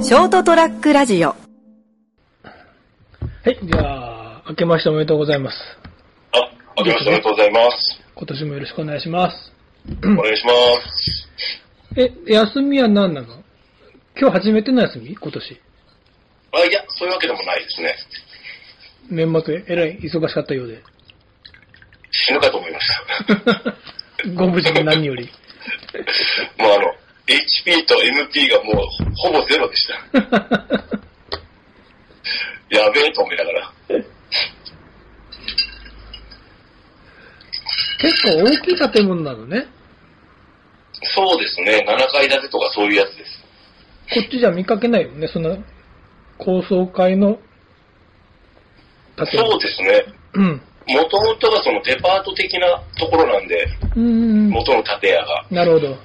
ショートトラックラジオはい、じゃあ、明けましておめでとうございます。あ、明けましておめでとうございます。今年もよろしくお願いします。お願いします。え、休みは何なの？今日初めての休み？今年。あ、いや、そういうわけでもないですね。年末、えらい忙しかったようで。死ぬかと思いました。ご無事で何より。もうあの、HP と MP がもうほぼゼロでした。やべえと思いながら。結構大きい建物なのね。そうですね、7階建てとかそういうやつです。こっちじゃ見かけないよね、そんな高層階の建物。そうですね。うん。もともとがそのデパート的なところなんで、うーん。元の建屋が。なるほど。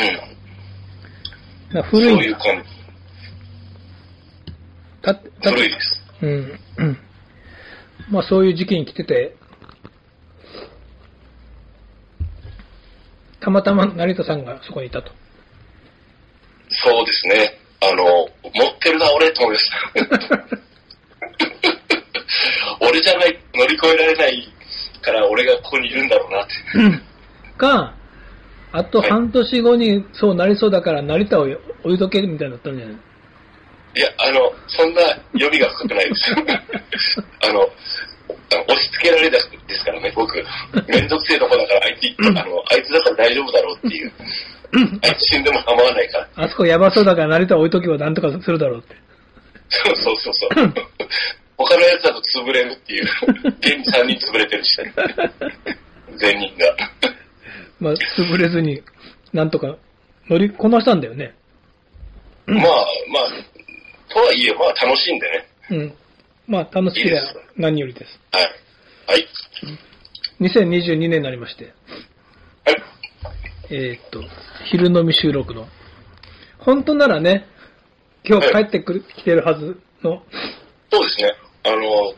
うん。なそう古いいう感じ。たた古いです。うん。うん。まあそういう時期に来てて、たまたま成田さんがそこにいたと。そうですね。あの、持ってるな、俺、と思いました。俺じゃない、乗り越えられないから俺がここにいるんだろうなって。か、あと半年後にそうなりそうだから成田を置いとけみたいになったんじゃない？いや、あの、そんな読みが深くないです。あの、あの押し付けられたですからね、僕。めんどくせえとこだから、あいつ、あの、あいつだから大丈夫だろうっていう。あいつ死んでも構わないから。あそこやばそうだから成田置いとけばなんとかするだろうって。そうそうそうそう。他のやつだと潰れるっていう。現に3人潰れてるしね。全人が。まあ、潰れずに、なんとか乗りこなしたんだよね。まあ、まあ、とはいえ、まあ楽しんでね。うん。まあ、楽しければいいです何よりです。はい。はい。2022年になりまして、はい。えーっと、昼飲み収録の。本当ならね、今日帰ってくる、来てるはずの、そうですね。あの、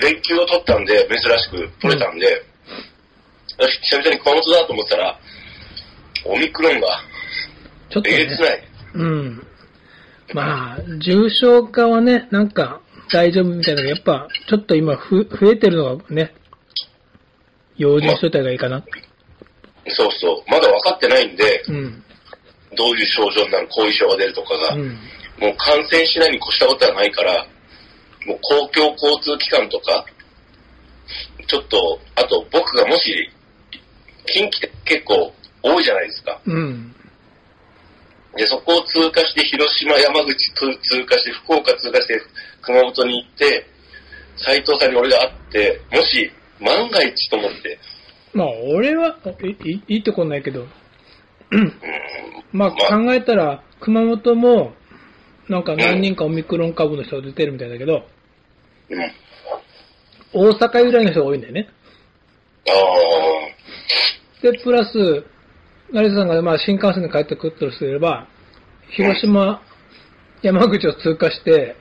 連休を取ったんで、珍しく取れたんで、久々に熊本だと思ったら、オミクロンがちょっとねえげつ、ない。うん。まあ、重症化はね、なんか大丈夫みたいなのが、やっぱ、ちょっと今ふ増えてるのがね、用心しといた方がいいかな。そうそう。まだ分かってないんで、うん。どういう症状になる、後遺症が出るとかが、うん。もう感染しないに越したことはないから、もう公共交通機関とか、ちょっと、あと僕がもし、近畿って結構多いじゃないですか。うん。で、そこを通過して、広島、山口通通過して、福岡通過して、熊本に行って、斉藤さんに俺が会って、もし、万が一と思って、まあ、俺は、いいいいってこないけど、うん、まあまあ考えたら、熊本も、なんか何人かオミクロン株の人が出てるみたいだけど、うん。あ大阪由来の人が多いんだよね。あで、プラス、成田さんがまあ新幹線で帰ってくるとすれば、広島、山口を通過して、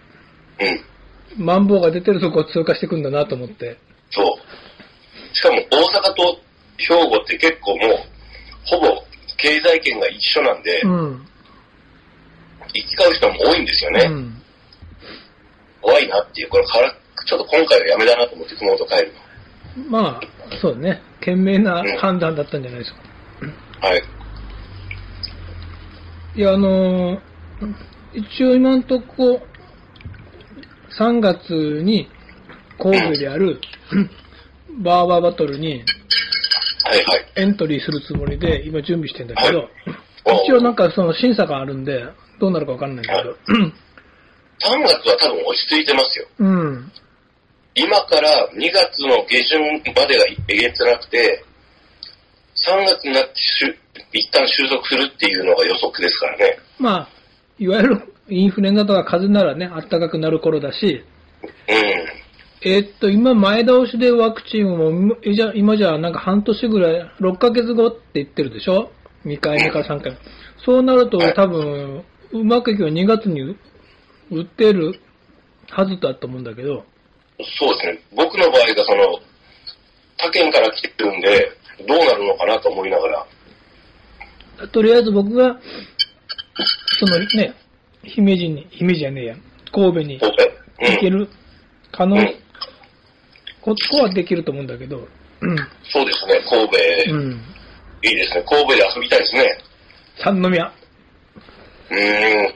ー、うん。マンボウが出てるとこを通過してくんだなと思って。そう。しかも大阪と兵庫って結構もう、ほぼ経済圏が一緒なんで、うん。行き交う人も多いんですよね。うん。怖いなっていう、これから、ちょっと今回はやめだなと思って熊本帰るまあ、そうだね。賢明な判断だったんじゃないですか。の。はい。いや、あのー一応今んとこ、3月に神戸である バーバーバトルにはいはい。エントリーするつもりで今準備してんだけど、はい一応なんかその審査があるんで、どうなるかわかんないんだけど、3月は多分落ち着いてますよ。うん。今から2月の下旬までがえげつなくて、3月になってしゅ一旦収束するっていうのが予測ですからね。まあ、いわゆるインフルエンザとか風邪ならね、暖かくなる頃だし、うん。えーっと、今前倒しでワクチンをじゃ今じゃなんか半年ぐらい、6ヶ月後って言ってるでしょ ?2 回目か3回目。そうなるとはい多分、うまくいけば2月に売ってるはずだと思うんだけど、そうですね。僕の場合がその、他県から来てるんで、どうなるのかなと思いながら。とりあえず僕が、そのね、姫路に、姫路じゃねえや、神戸に。行ける可能、うんここはできると思うんだけど、うん。そうですね、神戸、うん。いいですね。神戸で遊びたいですね。三宮。うーん。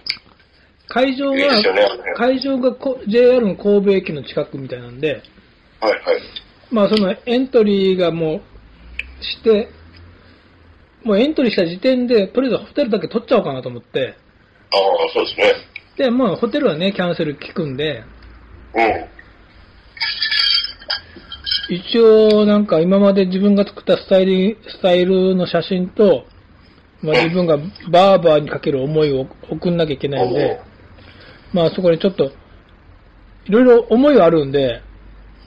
会場いいですよねが、会場がこ JR の神戸駅の近くみたいなんで、はいはい。まあそのエントリーがもうして、もうエントリーした時点で、とりあえずホテルだけ取っちゃおうかなと思って、ああ、そうですね。で、まあホテルはね、キャンセル聞くんで、うん。一応なんか今まで自分が作ったスタイル、スタイルの写真と、まあ自分がバーバーにかける思いを送んなきゃいけないんで、まあそこにちょっと、いろいろ思いはあるんで、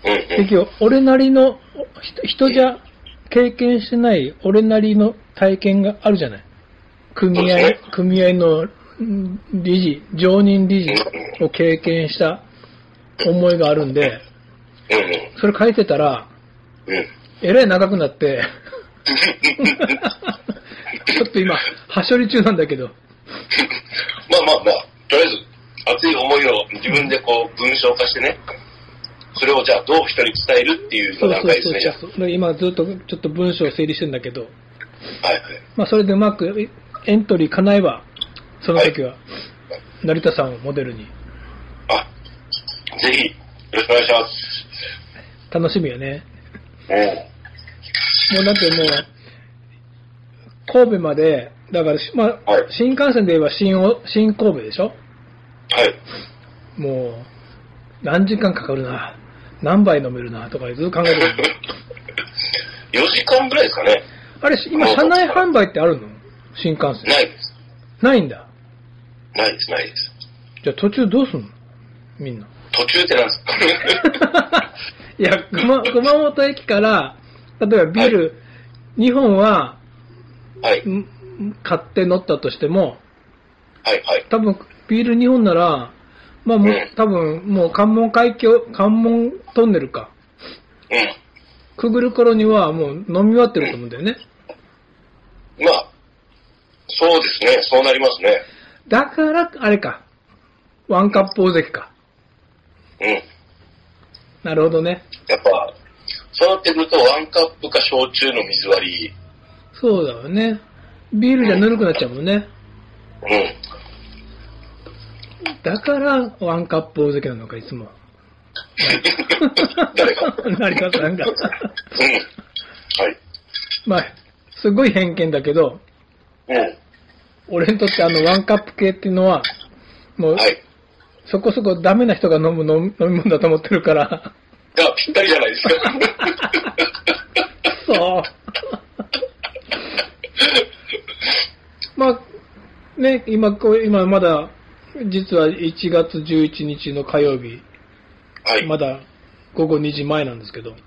うんうん。結局、俺なりの、ひ人じゃ経験してない俺なりの体験があるじゃない。組合組合のん理事、常任理事を経験した思いがあるんで。それ書いてたら、うん。えらい長くなって、ちょっと今、はしょり中なんだけど、まあまあまあ、とりあえず、熱い思いを自分でこう文章化してね、それをじゃあどう人に伝えるっていうそうそうそう段階ですね、じゃそう。で今ずっとちょっと文章を整理してるんだけど、あ。はいはい。まあそれでうまくエントリー叶えば、その時は、成田さんをモデルに、あ、ぜひ、よろしくお願いします。楽しみよね。うん。もうだってもう、神戸まで、だからし、まあ、はい新幹線で言えば新お、新神戸でしょ？はい。もう、何時間かかるな、何杯飲めるな、とかずっと考えてる。4時間ぐらいですかね。あれ、今、車内販売ってあるの？新幹線。ないです。ないんだ。ないです、ないです。じゃあ途中どうすんの？みんな。途中ってなんですか？いや、熊熊本駅から、例えばビール2本ははい。ん買って乗ったとしても、はい、はい。多分ビール2本なら、まあもううん多分もう関門海峡、関門トンネルか。うん。くぐる頃にはもう飲み終わってると思うんだよね。まあ、そうですね。そうなりますね。だから、あれか。ワンカップ大関か。うん。なるほどね。やっぱ、そうなってくると、ワンカップか焼酎の水割り。そうだよね。ビールじゃぬるくなっちゃうもんね。うん。だから、ワンカップ大関なのか、いつも。誰が成田さんが。うん。はい。まあ、すごい偏見だけど、うん。俺にとってあのワンカップ系っていうのは、もう、はい。そこそこダメな人が飲む飲み飲み物だと思ってるから、が、ぴったりじゃないですか。そう。まあ、ね、今こう、今まだ、実は1月11日の火曜日、はい。まだ午後2時前なんですけど、はい、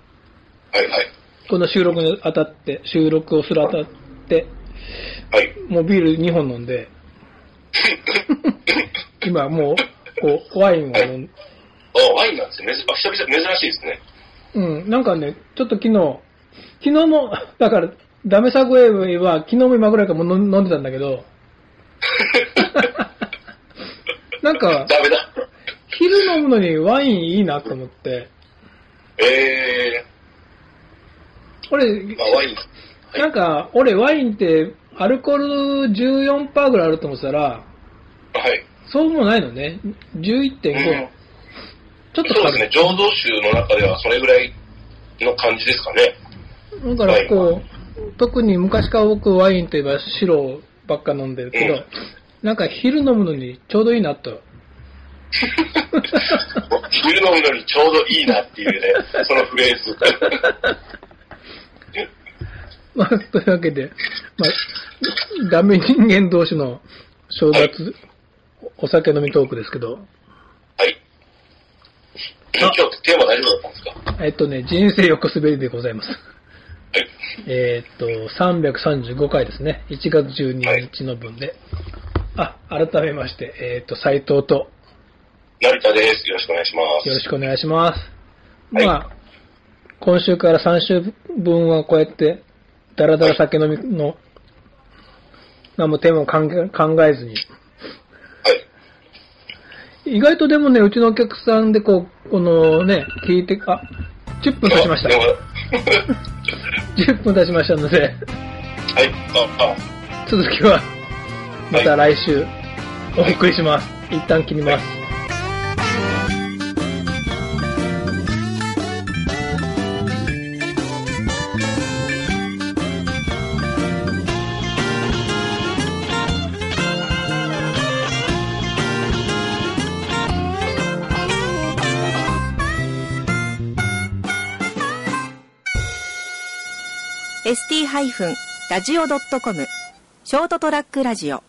はい。この収録にあたって、収録をするあたって、はい。もうビール2本飲んで、今もう、こう、ワインを飲んあ、ワインなんですね。久々、珍しいですね。うん、なんかね、ちょっと昨日、昨日も、だから、ダメさ声は昨日も今ぐらいからも飲んでたんだけど、なんか、ダメだ。昼飲むのにワインいいなと思って、え俺、ー、まあ、ワイン。はいなんか、俺ワインってアルコール14%ぐらいあると思ってたら、はい。そうもないのね。11.5。うんちょっとそうですね。浄土宗の中ではそれぐらいの感じですかね。だからこう、特に昔から僕ワインといえば白ばっか飲んでるけど、うんなんか昼飲むのにちょうどいいなと。昼飲むのにちょうどいいなっていうね、そのフレーズ。まあ、というわけで、まあ、ダメ人間同士の正月、お酒飲みトークですけど、はい。今日テーマ大丈夫だったんですか？えっとね、人生横滑りでございます。はい。えーっと、335回ですね。1月12日の分で。あ、改めまして、えーっと、斎藤と、成田です。よろしくお願いします。よろしくお願いします。はいまあ、今週から3週分はこうやって、だらだら酒飲みの、何もテーマを考えずに、はい。意外とでもね、うちのお客さんでこう、このね、聞いて、あ、10分経ちました で。も10分経ちましたので、はい、あ、あ、続きは、また来週、お送りします。一旦切ります。ST-radio.com ショートトラックラジオ